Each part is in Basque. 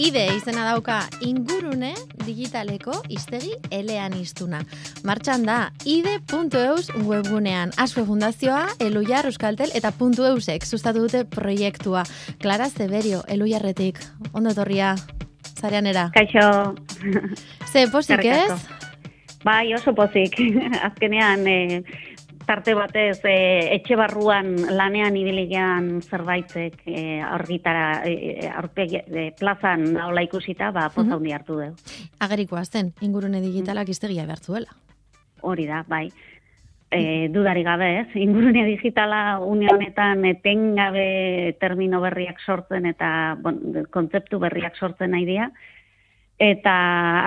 Ide izena dauka ingurune digitaleko iztegi elean iztuna. Martxan da ide.eus webgunean. Aspe Fundazioa, Elujar Euskaltel eta .eusek sustatu dute proiektua. Clara Zeberio, Elujarretik. Ondo torria, zarean era. Kaixo. Ze posik ez? Bai, oso pozik. Azkenean, eh, tarte batez e, etxe barruan lanean ibiligean zerbaitzek e, argitara e, aurpegi e, plazan naola ikusita ba poza hundi hartu du. Ageriko azten, ingurune digitalak iztegia behartzuela. Hori da, bai. E, dudari gabe, ez? Ingurune digitala une honetan etengabe termino berriak sortzen eta bon, kontzeptu berriak sortzen nahi dira. Eta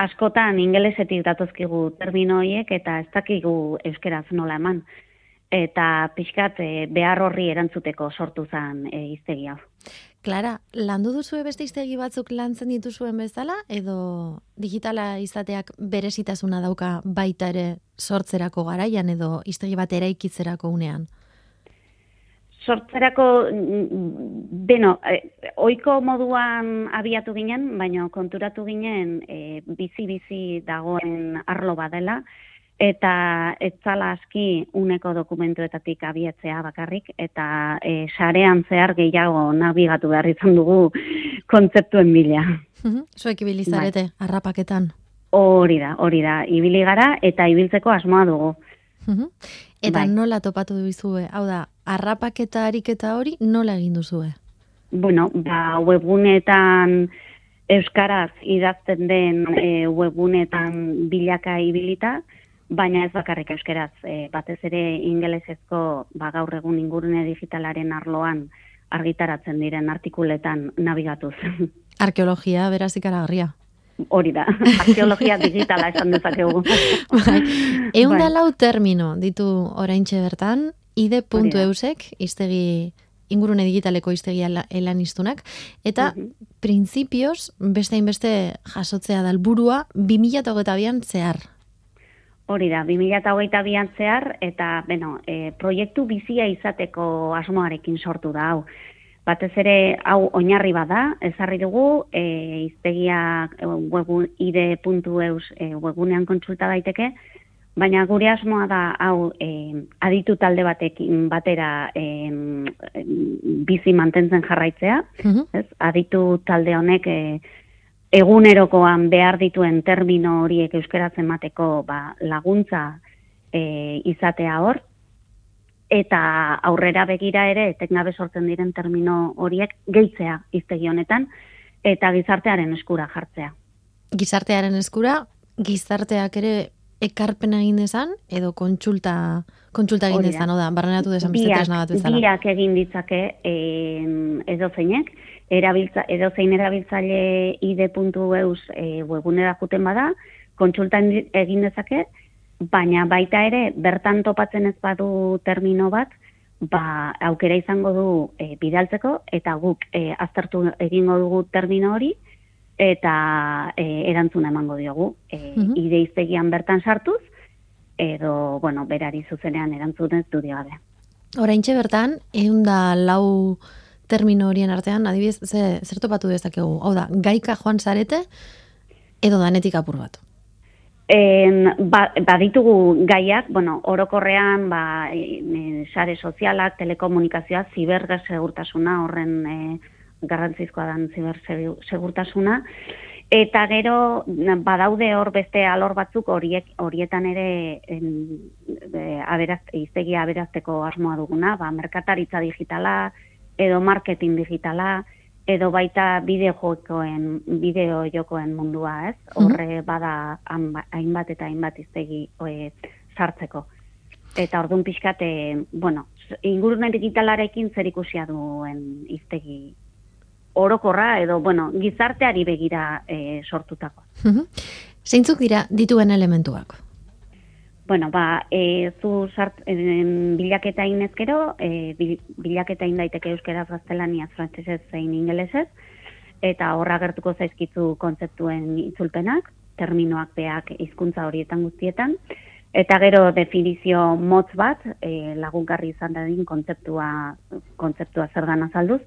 askotan ingelesetik datozkigu termino horiek eta ez dakigu euskeraz nola eman eta pixkat e, behar horri erantzuteko sortu zen e, iztegi hau. Klara, landu duzu beste iztegi batzuk lantzen dituzuen bezala, edo digitala izateak berezitasuna dauka baita ere sortzerako garaian edo iztegi bat eraikitzerako unean? Sortzerako, beno, e, oiko moduan abiatu ginen, baina konturatu ginen bizi-bizi dagoen arlo badela, eta ez zala aski uneko dokumentuetatik abiatzea bakarrik, eta e, sarean zehar gehiago nabigatu behar izan dugu kontzeptuen bila. Zuek ibilizarete, bai. arrapaketan? Hori da, hori da, ibili gara eta ibiltzeko asmoa dugu. Eta bai. nola topatu duzue? Hau da, arrapaketa ariketa hori nola egin duzue? Bueno, ba, webgunetan euskaraz idazten den e, webgunetan bilaka ibilita, baina ez bakarrik euskeraz, e, batez ere ingelesezko ba, gaur egun ingurune digitalaren arloan argitaratzen diren artikuletan nabigatuz. Arkeologia, beraz ikaragarria. Hori da, arkeologia digitala esan dezakegu. bai. Egun da bai. lau termino ditu oraintxe bertan, ide.eusek, iztegi ingurune digitaleko iztegi elan iztunak, eta uh -huh. printzipioz, beste inbeste jasotzea dalburua, 2008an zehar, Hori da, 2008an zehar, eta, beno, e, proiektu bizia izateko asmoarekin sortu da, hau. Batez ere, hau oinarri bada, ezarri dugu, e, iztegia e, webun, ide.eus e, webunean kontsulta daiteke, baina gure asmoa da, hau, e, aditu talde batekin batera e, bizi mantentzen jarraitzea, ez? aditu talde honek e, egunerokoan behar dituen termino horiek euskaraz emateko ba, laguntza e, izatea hor, eta aurrera begira ere, eteknabe sortzen diren termino horiek gehitzea iztegi honetan, eta gizartearen eskura jartzea. Gizartearen eskura, gizarteak ere ekarpen egin dezan, edo kontsulta, kontsulta egin dezan, oda, barrenatu dezan, biak, biak egin ditzake edo zeinek, erabiltza, edo zein erabiltzaile ide.eus e, webunera juten bada, kontsulta egin dezake, baina baita ere, bertan topatzen ez badu termino bat, ba, aukera izango du e, bidaltzeko, eta guk e, aztertu egingo dugu termino hori, eta e, erantzuna emango diogu. E, mm Ideiztegian bertan sartuz, edo, bueno, berari zuzenean erantzunez du digabe. Horaintxe bertan, egun da lau termino horien artean, adibidez, ze, zer topatu dezakegu? Hau da, gaika joan zarete, edo danetik apur bat? En, ba, baditugu gaiak, bueno, orokorrean, ba, e, sare sozialak, telekomunikazioa, ziberga segurtasuna, horren e, garrantzizkoa dan ziber segurtasuna, eta gero badaude hor beste alor batzuk horiek horietan ere en, e, aberaz, iztegia aberazteko asmoa duguna, ba, merkataritza digitala, edo marketing digitala, edo baita bideo jokoen, bideo jokoen mundua, ez? Mhm. Horre bada hainbat eta hainbat iztegi oe, sartzeko. Eta orduan pixkate, bueno, ingurune digitalarekin zer ikusia duen iztegi orokorra, edo, bueno, gizarteari begira e, sortutako. Zeintzuk dira dituen elementuak? Bueno, ba, e, zu sart, e, bilaketa inezkero, e, bilaketa daiteke euskeraz gaztelania frantzesez zein ingelesez, eta horra gertuko zaizkizu kontzeptuen itzulpenak, terminoak beak hizkuntza horietan guztietan, eta gero definizio motz bat, e, lagungarri izan dadin kontzeptua, kontzeptua zer azalduz,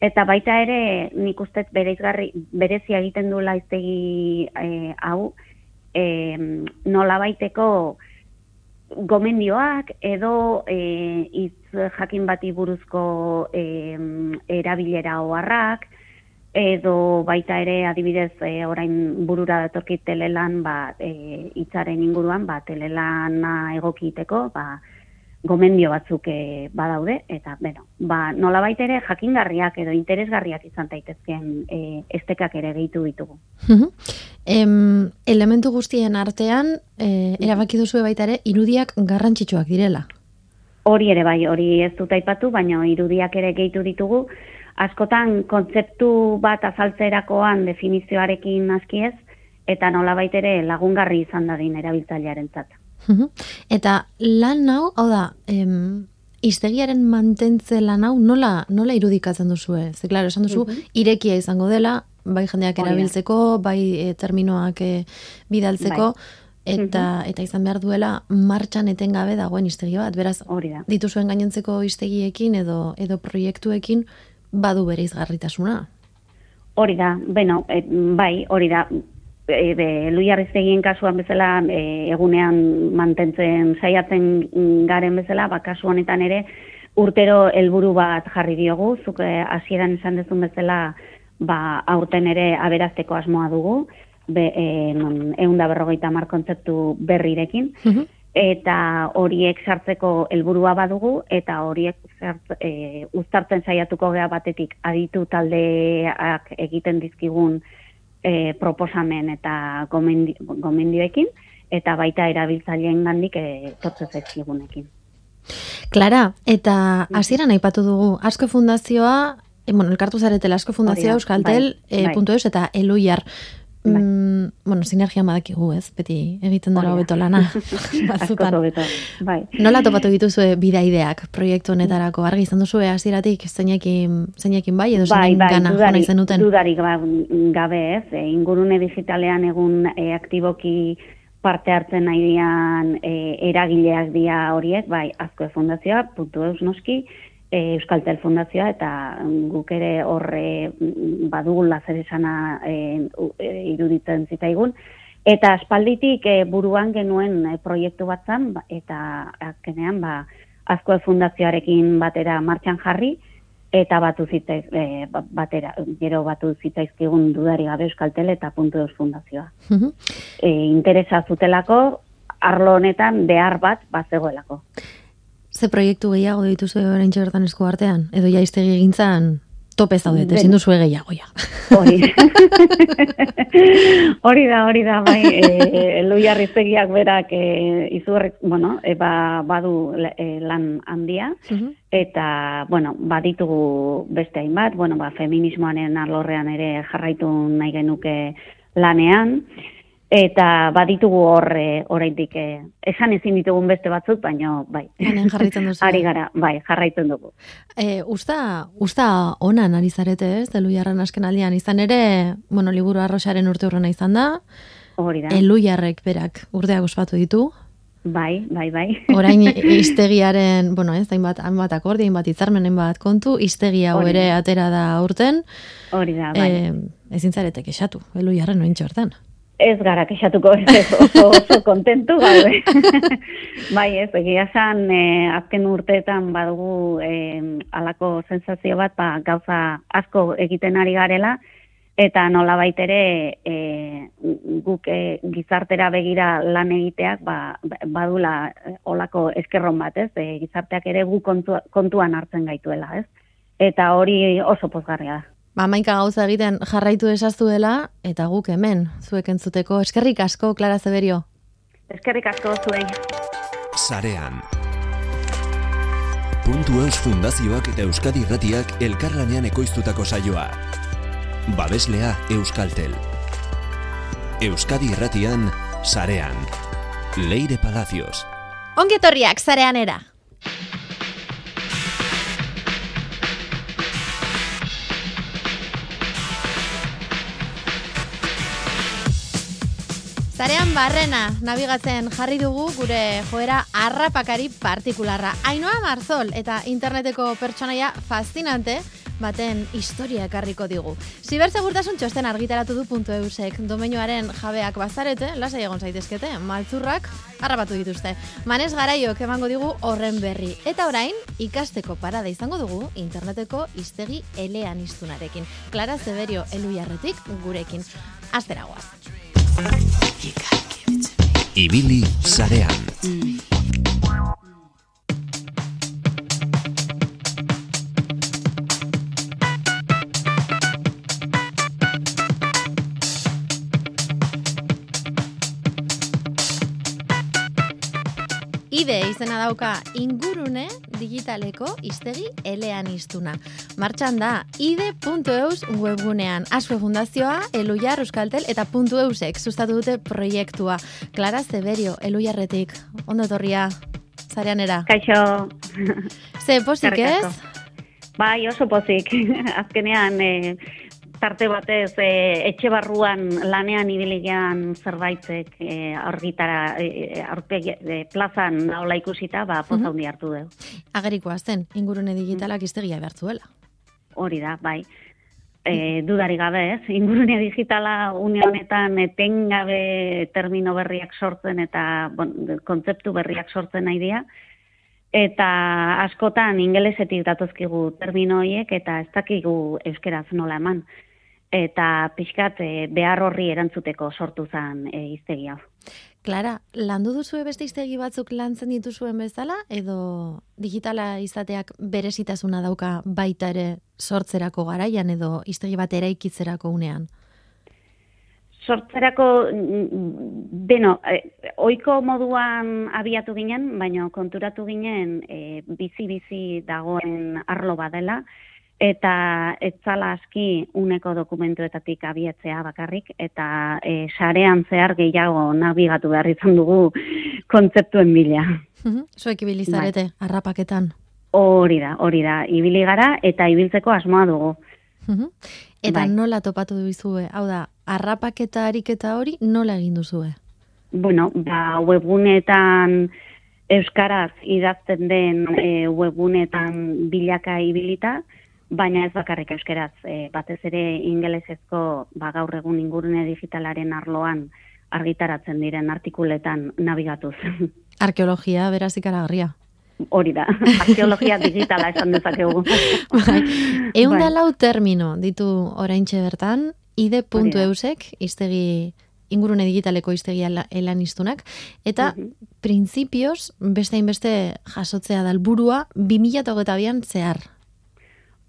Eta baita ere, nik ustez bereizgarri, berezia egiten du laiztegi e, hau, e, nola baiteko gomendioak edo e, iz jakin bati buruzko e, erabilera oharrak, edo baita ere adibidez e, orain burura datorkit telelan ba, e, itzaren inguruan, ba, telelana egokiteko, ba, gomendio batzuk e, badaude, eta, bueno, ba, nola ere jakingarriak edo interesgarriak izan daitezkeen e, estekak ere gehitu ditugu. em, elementu guztien artean, e, erabaki duzu baita ere, irudiak garrantzitsuak direla. Hori ere bai, hori ez dut aipatu, baina irudiak ere gehitu ditugu, askotan kontzeptu bat azaltzerakoan definizioarekin askiez, eta nola ere lagungarri izan dadin erabiltzailearen zat. Eta lan hau, hau da, em, iztegiaren mantentze lan hau nola, nola irudikatzen duzu, eh? Ze, klaro, esan duzu, irekia izango dela, bai jendeak erabiltzeko, bai e, terminoak e, bidaltzeko, bai. eta eta izan behar duela martxan etengabe dagoen iztegi bat, beraz, hori da. dituzuen gainontzeko iztegiekin edo edo proiektuekin badu bere izgarritasuna. Hori da, bueno, e, bai, hori da, e, be, luiarriztegien kasuan bezala e, egunean mantentzen saiatzen garen bezala, ba, kasu honetan ere urtero helburu bat jarri diogu, zuk e, hasieran esan dezun bezala ba, aurten ere aberazteko asmoa dugu, be, e, eunda berrogeita mar kontzeptu berrirekin, eta horiek sartzeko helburua badugu, eta horiek zart, e, uztartzen saiatuko gea batetik aditu taldeak egiten dizkigun e, proposamen eta gomendioekin, eta baita erabiltzaileen gandik e, totze zaizkigunekin. Klara, eta hasieran aipatu dugu, asko fundazioa, e, bueno, elkartu zaretela asko fundazioa, euskaltel, bai, e, bai. eta eluiar. Bai. Mm, bueno, sinergia badakigu, ez? Beti egiten dara hobeto lana. Batzutan. bai. Nola topatu dituzu bidaideak proiektu honetarako? Argi izan duzu hasieratik zeinekin zeinekin bai edo bai, bai, gana dudari, zenuten? Dudarik ba, gabe, ez? E, ingurune digitalean egun e, aktiboki parte hartzen nahi dian e, eragileak dia horiek, bai, azko fundazioa, puntu eus noski, e, Euskaltel Fundazioa eta guk ere horre badugu lazer esana e, e, iruditzen zitaigun. Eta aspalditik e, buruan genuen e, proiektu bat zan, ba, eta azkenean ba, Azko Fundazioarekin batera martxan jarri, eta batu zitaiz, e, ba, batera, gero batu zitaizkigun dudari gabe Euskaltel eta puntu eus fundazioa. e, interesa zutelako, arlo honetan behar bat bat zegoelako. Ze proiektu gehiago dituzu orain bertan esku artean? Edo ja iztegi egintzan tope zaude, ezin duzu gehiago ja. Hori. hori da, hori da, bai, e, luiarriztegiak berak e, izurrek, bueno, e, ba, badu e, lan handia, eta, bueno, baditugu beste hainbat, bueno, ba, feminismoaren arlorrean ere jarraitu nahi genuke lanean, Eta baditugu hor e, oraindik e, esan ezin ditugun beste batzuk, baina bai. Hemen jarraitzen duzu. Ari gara, bai, jarraitzen dugu. E, usta, usta onan ari zarete, ez? Delu jarran asken aldean izan ere, bueno, liburu arroxaren urte urrena izan da. Hori da. Elu jarrek berak urdeak ospatu ditu. Bai, bai, bai. Orain istegiaren, bueno, ez, hainbat, hainbat akordi, hainbat izarmen, hainbat kontu, istegia hau ere atera da urten. Hori da, bai. E, ezin zaretek esatu, elu jarren noin txortan ez gara kexatuko ez oso, oso kontentu gaude. bai ez, egia san, e, azken urteetan badugu e, alako sensazio bat, ba, gauza asko egiten ari garela, eta nola baitere e, guk e, gizartera begira lan egiteak ba, badula olako eskerron bat, ez? E, gizarteak ere gu kontuan hartzen gaituela, ez? Eta hori oso pozgarria da. Ba, maika gauza egiten jarraitu esaztu dela, eta guk hemen, zuek entzuteko. Eskerrik asko, Clara Zeberio. Eskerrik asko, zuei. Sarean. Puntu eus fundazioak eta Euskadi Ratiak elkarlanean ekoiztutako saioa. Babeslea Euskaltel. Euskadi Ratian, Sarean. Leire Palacios. Ongetorriak, Sarean era. Barrena nabigatzen jarri dugu gure joera harrapakari partikularra. Ainoa Marzol eta interneteko pertsonaia fascinante, baten historia ekarriko digu. Zibersegurtasun txosten argitaratu du puntu eusek, domenioaren jabeak bazarete, lasai egon zaitezkete, maltzurrak harrapatu dituzte. Manez garaiok emango digu horren berri. Eta orain, ikasteko parada izango dugu interneteko iztegi elean iztunarekin. Clara Zeberio eluiarretik gurekin. Azteragoaz. Ibili zarean. Ide izena dauka ingurune digitaleko iztegi elean iztuna. Martxan da, ide.eus webgunean. Asue Fundazioa, Elujar Euskaltel eta .eusek sustatu dute proiektua. Clara Zeberio, Elujarretik, ondo etorria, zareanera. Kaixo. Ze, Eskerrik ez? Bai, oso pozik. Azkenean, e, tarte batez, e, etxe barruan lanean ibiligean zerbaitzek e, argitara, e, aurpegi, e, plazan daola ikusita, ba, poza hundi hartu du. Agerikoa zen, ingurune digitalak iztegia behartzuela. Hori da, bai. E, dudari gabe, ez? Ingurune digitala une honetan etengabe termino berriak sortzen eta bon, kontzeptu berriak sortzen nahi dira. Eta askotan ingelesetik datozkigu termino horiek eta ez dakigu euskeraz nola eman. Eta pixkat e, behar horri erantzuteko sortu zen e, iztegi hau. Clara, landu duzue beste iztegi batzuk lantzen dituzuen bezala, edo digitala izateak berezitasuna dauka baita ere sortzerako garaian edo iztegi bat eraikitzerako unean? Sortzerako, mm, beno, eh, oiko moduan abiatu ginen, baina konturatu ginen eh, bizi-bizi dagoen arlo badela, eta etzala aski uneko dokumentuetatik abiatzea bakarrik, eta eh, sarean zehar gehiago nabigatu behar izan dugu kontzeptuen bila. Zuek ibilizarete, harrapaketan. Hori da, hori da, ibili gara eta ibiltzeko asmoa dugu. Eta Bai. nola topatu duzue? Hau da, harrapaketa ariketa hori nola egin duzue? bueno, ba, webgunetan euskaraz idazten den e, webgunetan bilaka ibilita, baina ez bakarrik euskaraz, e, batez ere ingelesezko ba, gaur egun ingurune digitalaren arloan argitaratzen diren artikuletan nabigatuz. Arkeologia, beraz ikaragarria. Hori da, arkeologia digitala esan dezakegu. Bai. Eun da Bai. lau termino ditu oraintxe bertan, ide.eusek, iztegi ingurune digitaleko iztegi ala- elan iztunak, eta Mhm. printzipioz beste hainbeste jasotzea dalburua 2008an zehar.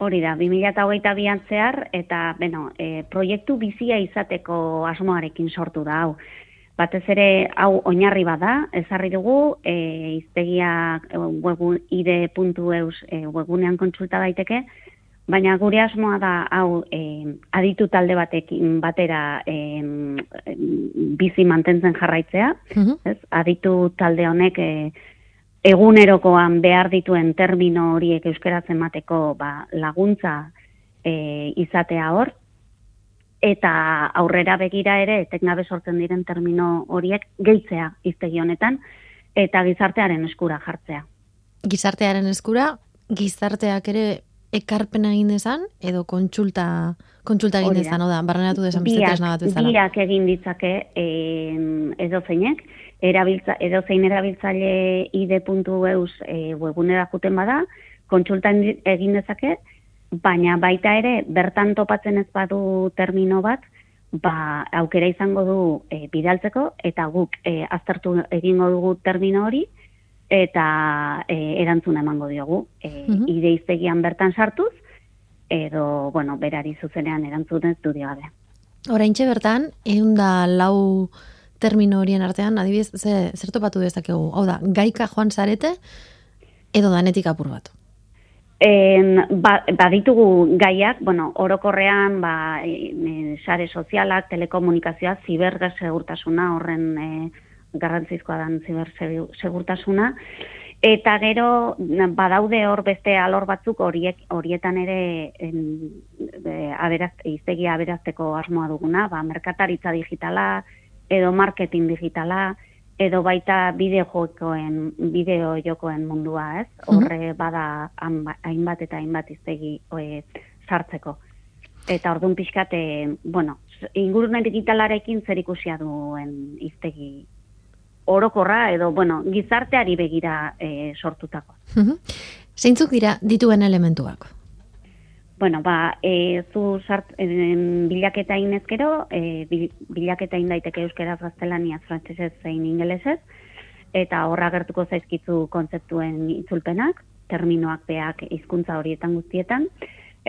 Hori da, 2008an zehar, eta, beno, e, proiektu bizia izateko asmoarekin sortu da, hau. Batez ere, hau oinarri bada, ezarri dugu, e, iztegia e, webun, ide.eus e, webunean kontsulta daiteke, baina gure asmoa da, hau, e, aditu talde batekin batera e, bizi mantentzen jarraitzea, Mhm. ez? Aditu talde honek e, egunerokoan behar dituen termino horiek euskaraz emateko ba, laguntza e, izatea hor, eta aurrera begira ere etengabe sortzen diren termino horiek gehitzea iztegi honetan, eta gizartearen eskura jartzea. Gizartearen eskura, gizarteak ere ekarpena egin dezan, edo kontsulta, kontsulta egin dezan, oda, barrenatu dezan beste tresna bat bezala. biak egin ditzake em, edozeinek, erabiltza, edozein erabiltzaile ide.eus e, webunera juten bada, kontsulta endi- egin dezake, baina baita ere bertan topatzen ez badu termino bat, ba, aukera izango du e, bidaltzeko, eta guk e, aztertu egingo dugu termino hori, eta e, erantzuna emango diogu. E, Mhm. ide iztegian bertan sartuz, edo, bueno, berari zuzenean erantzunez du gabe. Oraintxe bertan, eun da lau termino horien artean, adibidez, ze, zer topatu dezakegu? Hau da, gaika joan zarete, edo danetik apur bat. En, ba, baditugu gaiak, bueno, orokorrean ba, e, e, sare sozialak, telekomunikazioa, zibersegurtasuna, horren e, garrantzizkoa dan zibersegurtasuna, eta gero badaude hor beste alor batzuk horiek horietan ere en, e, aberaz, iztegia aberazteko asmoa duguna, ba, merkataritza digitala, edo marketing digitala, edo baita bideojokoen, bideojokoen mundua, ez? Horre bada hainbat eta hainbat iztegi e, sartzeko. Eta orduan pixkat, e, bueno, ingurune digitalarekin zer ikusia duen iztegi orokorra edo, bueno, gizarteari begira e, sortutako. Zeintzuk dira dituen elementuak? Bueno, ba, e, zu sart, e, bilaketa inezkero, e, bilaketa indaiteke euskeraz gaztelaniaz, frantzesez zein ingelesez, eta horra gertuko zaizkizu kontzeptuen itzulpenak, terminoak beak hizkuntza horietan guztietan,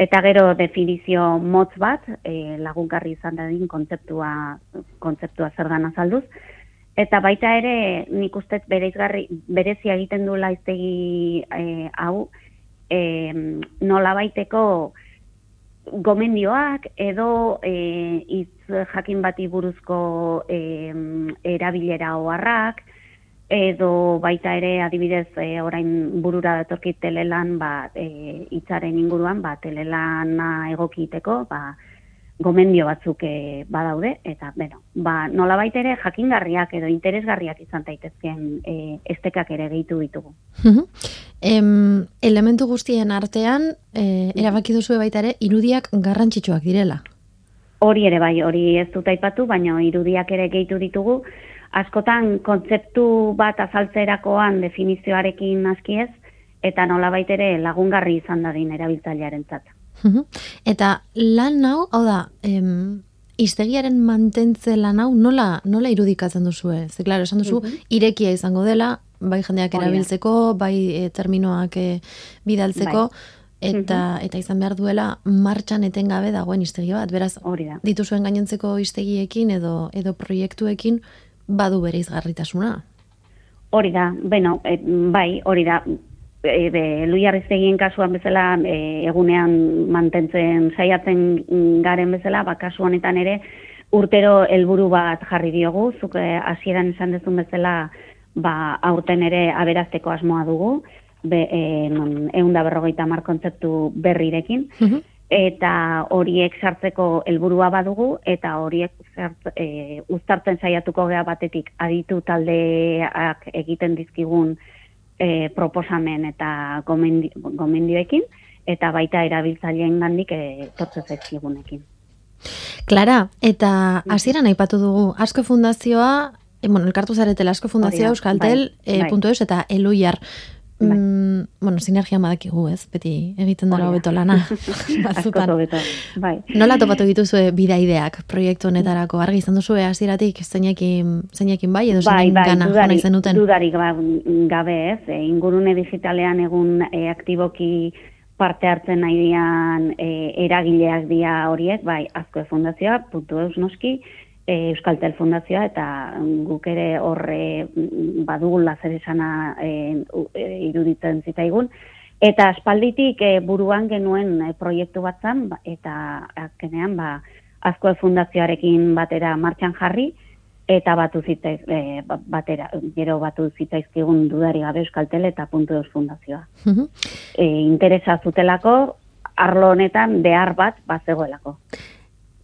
eta gero definizio motz bat, e, lagungarri izan dadin kontzeptua, kontzeptua zer azalduz, Eta baita ere, nik ustez bereizgarri, berezi egiten du laiztegi e, hau, e, nola baiteko gomendioak edo e, itz jakin bati buruzko e, erabilera oharrak, edo baita ere adibidez e, orain burura datorkit telelan ba, e, itzaren inguruan, ba, telelana egokiteko, ba, gomendio batzuk e, badaude, eta, bueno, ba, nola ere jakingarriak edo interesgarriak izan daitezkeen e, estekak ere gehitu ditugu. em, elementu guztien artean, e, erabaki duzu baita ere, irudiak garrantzitsuak direla? Hori ere bai, hori ez dut aipatu, baina irudiak ere gehitu ditugu, askotan kontzeptu bat azaltzerakoan definizioarekin askiez, eta nola ere lagungarri izan dadin erabiltzailearen zat. Eta lan hau, hau da, em, iztegiaren mantentze lan hau nola, nola irudikatzen duzu? Ze, klaro, esan duzu, irekia izango dela, bai jendeak erabiltzeko, bai e, terminoak e, bidaltzeko, bai. eta eta izan behar duela martxan etengabe dagoen iztegi bat. Beraz, Hori da. dituzuen gainontzeko iztegiekin edo edo proiektuekin badu bere izgarritasuna. Hori da, bueno, e, bai, hori da, e, be, luiarriztegien kasuan bezala e, egunean mantentzen saiatzen garen bezala, ba, kasu honetan ere urtero helburu bat jarri diogu, zuk e, hasieran esan dezun bezala ba, aurten ere aberazteko asmoa dugu, be, e, eunda berrogeita mar kontzeptu berrirekin, eta horiek sartzeko helburua badugu, eta horiek zart, e, uztartzen saiatuko gea batetik aditu taldeak egiten dizkigun e, proposamen eta gomendioekin, eta baita erabiltzaileen gandik e, tortze zaizkigunekin. Klara, eta hasieran aipatu dugu, asko fundazioa, e, bueno, elkartu zaretela asko fundazioa, Euskaltel, bai, e, bai. eta eluiar. Bai. Mm, bueno, sinergia madakigu, ez? Beti egiten dara hobeto lana. Batzutan. bai. Nola topatu dituzue bidaideak proiektu honetarako? Argi izan duzu hasieratik zeinekin zeinekin bai edo bai, bai, gana dudari, zenuten? Dudarik ba, gabe, ez? E, ingurune digitalean egun e, aktiboki parte hartzen nahi dian e, eragileak dia horiek, bai, azko fundazioa, puntu eus noski, e, Euskaltel Fundazioa eta guk ere horre badugula zer esana e, iruditzen zitaigun. Eta aspalditik e, buruan genuen e, proiektu bat zan, ba, eta azkenean ba, Azkoe Fundazioarekin batera martxan jarri, eta batu zitaiz, e, ba, batera, gero batu zitaizkigun dudari gabe Euskaltel eta puntu eus fundazioa. e, interesa zutelako, arlo honetan behar bat bat zegoelako.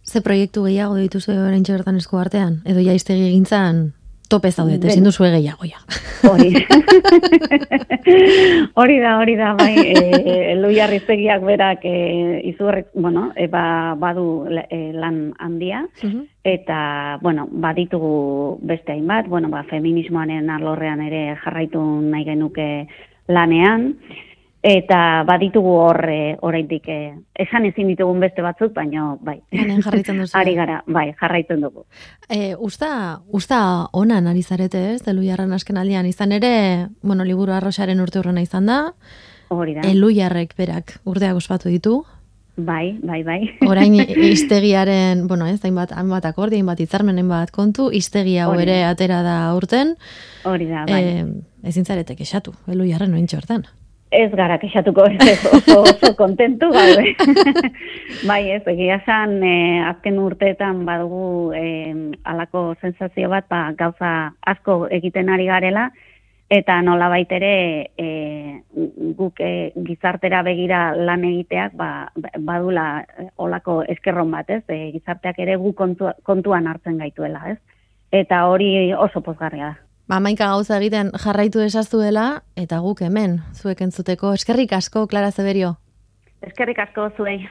Ze proiektu gehiago dituzu orain bertan esku artean? Edo ja iztegi egintzan tope zaudet, ezin duzu gehiago ja. Hori. hori da, hori da, bai, e, luiarriztegiak berak e, izurrek, bueno, e, ba, badu e, lan handia, eta, bueno, baditugu beste hainbat, bueno, ba, feminismoaren alorrean ere jarraitu nahi genuke lanean, Eta baditugu hor e, oraindik e, esan ezin ditugun beste batzuk, baina bai. Hemen jarraitzen duzu. Ari gara, bai, jarraitzen dugu. E, usta, usta onan ari zarete, ez? Delu jarran asken aldian izan ere, bueno, liburu arrosaren urte horrena izan da. Hori da. Elu jarrek berak urdeak ospatu ditu. Bai, bai, bai. Orain iztegiaren, bueno, ez, hainbat, hainbat akordi, hainbat itzarmen, hainbat kontu, iztegia hau ere atera da urten. Hori da, bai. E, ezin zaretek esatu, elu jarren oin txortan. Ez gara kexatuko ez oso, oso kontentu gaude. bai ez, egia san, e, azken urteetan badugu e, alako sensazio bat, ba, gauza asko egiten ari garela, eta nola baitere e, guk e, gizartera begira lan egiteak ba, badula olako eskerron bat, ez? E, gizarteak ere gu kontuan hartzen gaituela, ez? Eta hori oso pozgarria da. Ba, maika gauza egiten jarraitu esaztuela, eta guk hemen, zuek entzuteko. Eskerrik asko, Clara Zeberio. Eskerrik asko, zuei.